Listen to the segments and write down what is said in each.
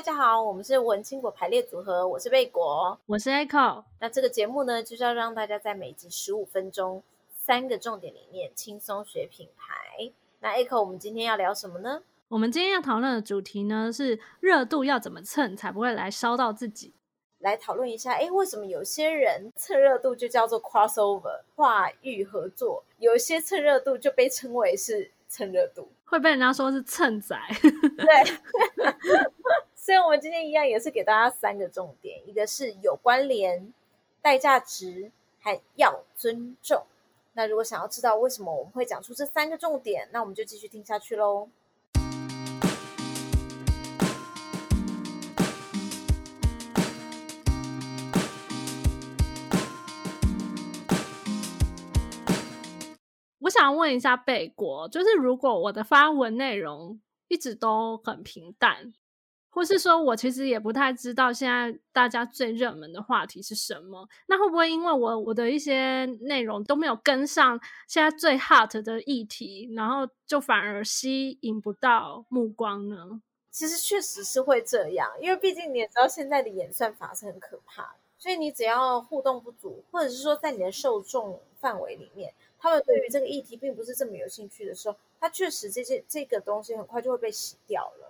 大家好，我们是文青果排列组合，我是贝果，我是 Echo。那这个节目呢，就是要让大家在每集十五分钟，三个重点里面轻松学品牌。那 Echo，我们今天要聊什么呢？我们今天要讨论的主题呢，是热度要怎么蹭才不会来烧到自己。来讨论一下，哎，为什么有些人蹭热度就叫做 crossover 跨域合作，有些蹭热度就被称为是蹭热度，会被人家说是蹭仔。对，所以我们今天一样也是给大家三个重点，一个是有关联、带价值，还要尊重。那如果想要知道为什么我们会讲出这三个重点，那我们就继续听下去喽。我想问一下贝果，就是如果我的发文内容一直都很平淡，或是说我其实也不太知道现在大家最热门的话题是什么，那会不会因为我我的一些内容都没有跟上现在最 hot 的议题，然后就反而吸引不到目光呢？其实确实是会这样，因为毕竟你也知道现在的演算法是很可怕的，所以你只要互动不足，或者是说在你的受众范围里面。他们对于这个议题并不是这么有兴趣的时候，他确实这些这个东西很快就会被洗掉了。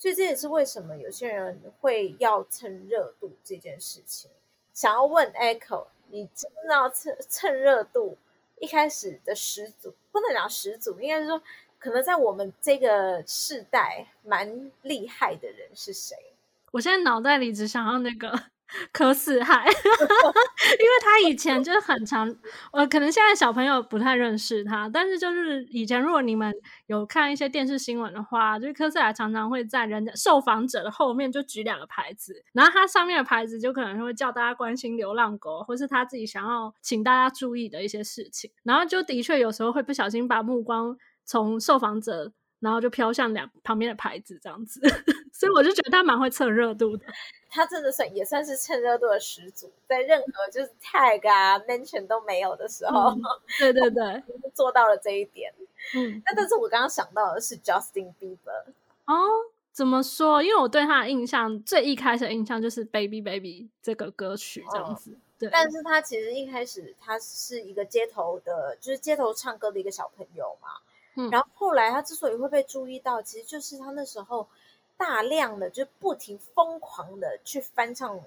所以这也是为什么有些人会要蹭热度这件事情。想要问 Echo，你知不知道蹭蹭热度一开始的始祖，不能讲始祖，应该是说可能在我们这个世代蛮厉害的人是谁？我现在脑袋里只想要那个。柯四海，因为他以前就是很常，呃，可能现在小朋友不太认识他，但是就是以前如果你们有看一些电视新闻的话，就是柯四海常常会在人家受访者的后面就举两个牌子，然后他上面的牌子就可能会叫大家关心流浪狗，或是他自己想要请大家注意的一些事情，然后就的确有时候会不小心把目光从受访者。然后就飘向两旁边的牌子这样子，所以我就觉得他蛮会蹭热度的。他真的算也算是蹭热度的始祖，在任何就是 tag 啊、mention 都没有的时候，嗯、对对对，做到了这一点。嗯，那但是我刚刚想到的是 Justin Bieber。哦，怎么说？因为我对他的印象最一开始的印象就是 Baby Baby 这个歌曲这样子。哦、对，但是他其实一开始他是一个街头的，就是街头唱歌的一个小朋友嘛。然后后来他之所以会被注意到，其实就是他那时候大量的就不停疯狂的去翻唱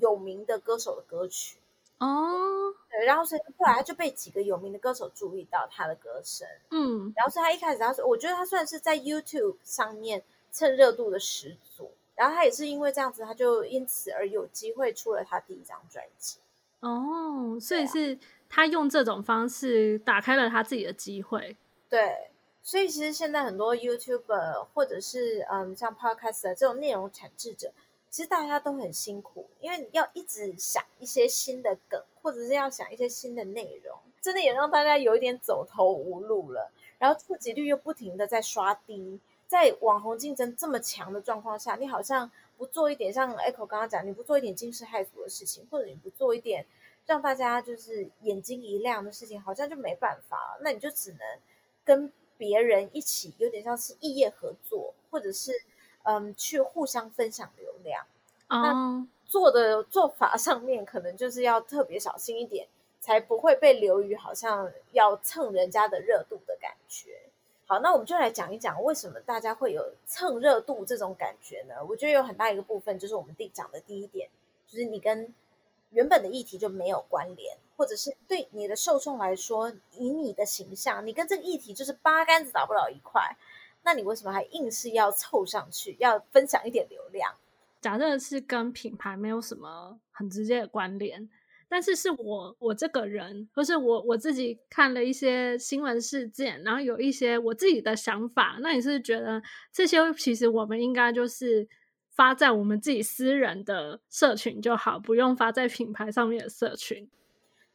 有名的歌手的歌曲哦，对，然后所以后来他就被几个有名的歌手注意到他的歌声，嗯，然后所以他一开始他说，我觉得他算是在 YouTube 上面蹭热度的始祖，然后他也是因为这样子，他就因此而有机会出了他第一张专辑。哦，所以是他用这种方式打开了他自己的机会。对，所以其实现在很多 YouTuber 或者是嗯像 Podcast 的这种内容产制者，其实大家都很辛苦，因为要一直想一些新的梗，或者是要想一些新的内容，真的也让大家有一点走投无路了。然后触及率又不停的在刷低，在网红竞争这么强的状况下，你好像不做一点像 Echo 刚刚讲，你不做一点惊世骇俗的事情，或者你不做一点让大家就是眼睛一亮的事情，好像就没办法，那你就只能。跟别人一起有点像是异业合作，或者是嗯，去互相分享流量。Oh. 那做的做法上面可能就是要特别小心一点，才不会被流于好像要蹭人家的热度的感觉。好，那我们就来讲一讲为什么大家会有蹭热度这种感觉呢？我觉得有很大一个部分就是我们第讲的第一点，就是你跟原本的议题就没有关联。或者是对你的受众来说，以你的形象，你跟这个议题就是八竿子打不了一块，那你为什么还硬是要凑上去，要分享一点流量？假设是跟品牌没有什么很直接的关联，但是是我我这个人，或是我我自己看了一些新闻事件，然后有一些我自己的想法，那你是觉得这些其实我们应该就是发在我们自己私人的社群就好，不用发在品牌上面的社群。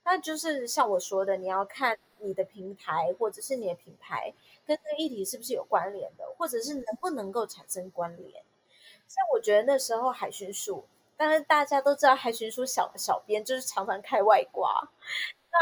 那就是像我说的，你要看你的平台或者是你的品牌跟这个议题是不是有关联的，或者是能不能够产生关联。像我觉得那时候海巡署，当然大家都知道海巡署小小编就是常常开外挂。那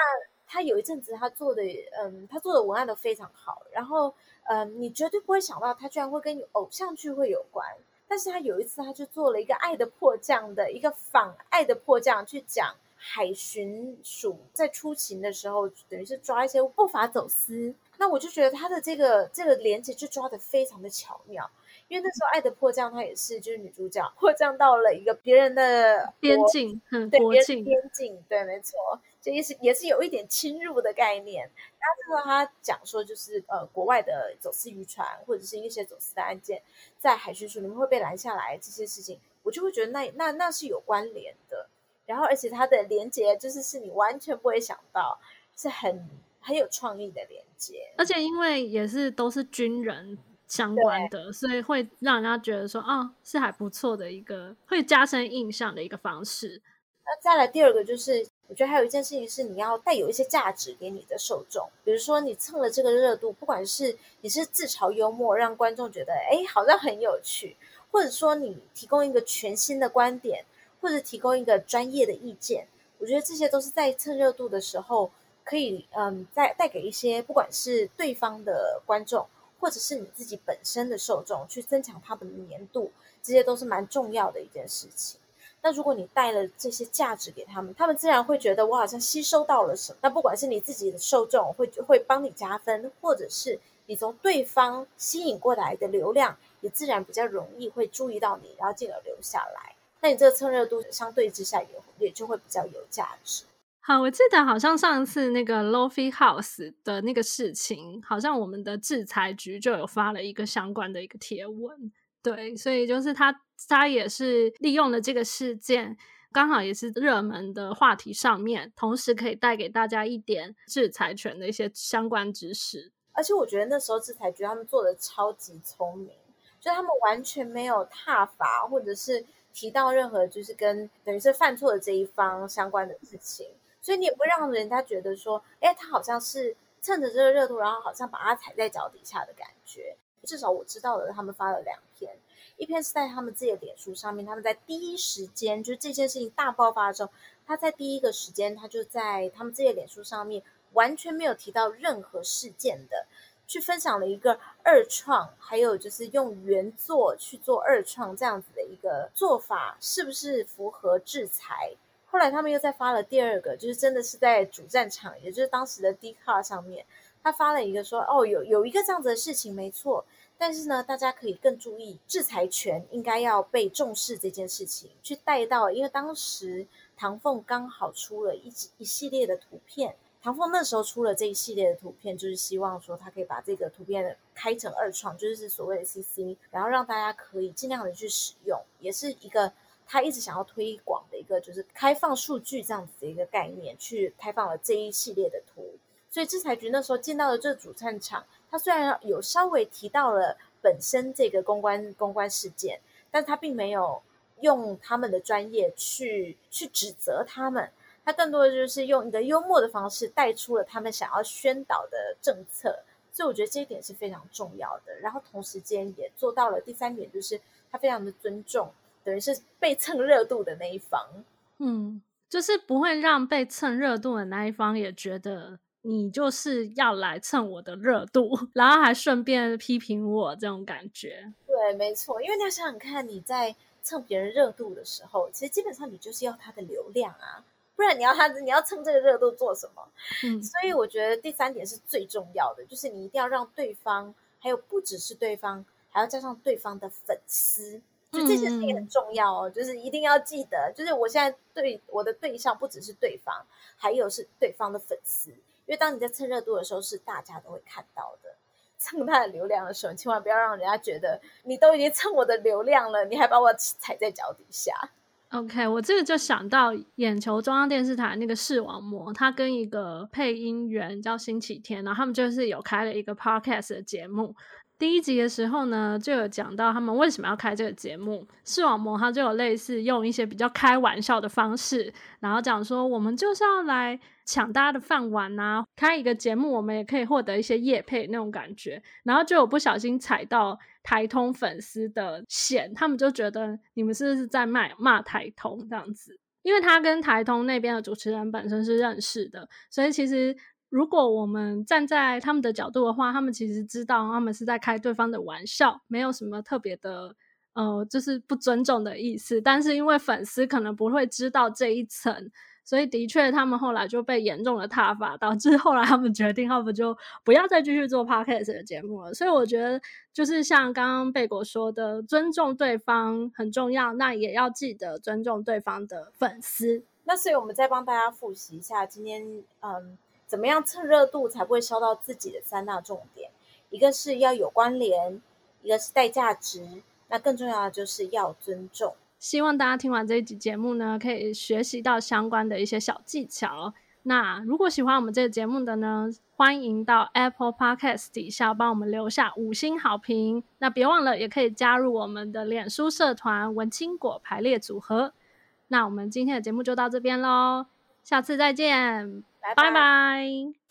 他有一阵子他做的，嗯，他做的文案都非常好，然后嗯，你绝对不会想到他居然会跟偶像剧会有关。但是他有一次他就做了一个《爱的迫降》的一个仿《爱的迫降》去讲海巡署在出勤的时候，等于是抓一些不法走私。那我就觉得他的这个这个连接就抓的非常的巧妙。因为那时候《爱的迫降》，她也是就是女主角迫降到了一个别人的边境，嗯，对，边境边境，对，没错，这也是也是有一点侵入的概念。然后这时候他讲说，就是呃，国外的走私渔船或者是一些走私的案件，在海巡署里面会被拦下来，这些事情，我就会觉得那那那是有关联的。然后而且它的连接就是是你完全不会想到，是很很有创意的连接，而且因为也是都是军人。相关的，所以会让人家觉得说，哦，是还不错的一个，会加深印象的一个方式。那再来第二个就是，我觉得还有一件事情是，你要带有一些价值给你的受众，比如说你蹭了这个热度，不管是你是自嘲幽默，让观众觉得，哎，好像很有趣，或者说你提供一个全新的观点，或者提供一个专业的意见，我觉得这些都是在蹭热度的时候，可以，嗯，带带给一些不管是对方的观众。或者是你自己本身的受众，去增强他们的粘度，这些都是蛮重要的一件事情。那如果你带了这些价值给他们，他们自然会觉得我好像吸收到了什么。那不管是你自己的受众会会帮你加分，或者是你从对方吸引过来的流量，也自然比较容易会注意到你，然后进而留下来。那你这个蹭热度相对之下也也就会比较有价值。好，我记得好像上次那个 Lo-fi House 的那个事情，好像我们的制裁局就有发了一个相关的一个贴文，对，所以就是他他也是利用了这个事件，刚好也是热门的话题上面，同时可以带给大家一点制裁权的一些相关知识。而且我觉得那时候制裁局他们做的超级聪明，就他们完全没有踏伐或者是提到任何就是跟等于是犯错的这一方相关的事情。所以你也不会让人家觉得说，哎，他好像是趁着这个热度，然后好像把他踩在脚底下的感觉。至少我知道的，他们发了两篇，一篇是在他们自己的脸书上面，他们在第一时间，就是这件事情大爆发的时候，他在第一个时间，他就在他们自己的脸书上面，完全没有提到任何事件的，去分享了一个二创，还有就是用原作去做二创这样子的一个做法，是不是符合制裁？后来他们又再发了第二个，就是真的是在主战场，也就是当时的 D car 上面，他发了一个说，哦，有有一个这样子的事情，没错，但是呢，大家可以更注意制裁权应该要被重视这件事情，去带到，因为当时唐凤刚好出了一一系列的图片，唐凤那时候出了这一系列的图片，就是希望说他可以把这个图片开成二创，就是所谓的 CC，然后让大家可以尽量的去使用，也是一个。他一直想要推广的一个就是开放数据这样子的一个概念，去开放了这一系列的图。所以制裁局那时候见到了这主战场，他虽然有稍微提到了本身这个公关公关事件，但他并没有用他们的专业去去指责他们，他更多的就是用一个幽默的方式带出了他们想要宣导的政策。所以我觉得这一点是非常重要的。然后同时间也做到了第三点，就是他非常的尊重。等于是被蹭热度的那一方，嗯，就是不会让被蹭热度的那一方也觉得你就是要来蹭我的热度，然后还顺便批评我这种感觉。对，没错，因为你要想想看，你在蹭别人热度的时候，其实基本上你就是要他的流量啊，不然你要他，你要蹭这个热度做什么？嗯，所以我觉得第三点是最重要的，就是你一定要让对方，还有不只是对方，还要加上对方的粉丝。就这件事情很重要哦，嗯、就是一定要记得，就是我现在对我的对象不只是对方，还有是对方的粉丝，因为当你在蹭热度的时候，是大家都会看到的。蹭他的流量的时候，千万不要让人家觉得你都已经蹭我的流量了，你还把我踩在脚底下。OK，我这个就想到眼球中央电视台那个视网膜，他跟一个配音员叫星期天，然后他们就是有开了一个 Podcast 的节目。第一集的时候呢，就有讲到他们为什么要开这个节目。视网膜他就有类似用一些比较开玩笑的方式，然后讲说我们就是要来抢大家的饭碗啊，开一个节目，我们也可以获得一些业配那种感觉。然后就有不小心踩到台通粉丝的线，他们就觉得你们是不是在骂骂台通这样子？因为他跟台通那边的主持人本身是认识的，所以其实。如果我们站在他们的角度的话，他们其实知道他们是在开对方的玩笑，没有什么特别的呃，就是不尊重的意思。但是因为粉丝可能不会知道这一层。所以的确，他们后来就被严重的挞伐，导致后来他们决定，他们就不要再继续做 podcast 的节目了。所以我觉得，就是像刚刚贝果说的，尊重对方很重要，那也要记得尊重对方的粉丝。那所以我们再帮大家复习一下，今天嗯，怎么样蹭热度才不会烧到自己的三大重点？一个是要有关联，一个是带价值，那更重要的就是要尊重。希望大家听完这一集节目呢，可以学习到相关的一些小技巧。那如果喜欢我们这个节目的呢，欢迎到 Apple Podcast 底下帮我们留下五星好评。那别忘了，也可以加入我们的脸书社团“文青果排列组合”。那我们今天的节目就到这边喽，下次再见，拜拜。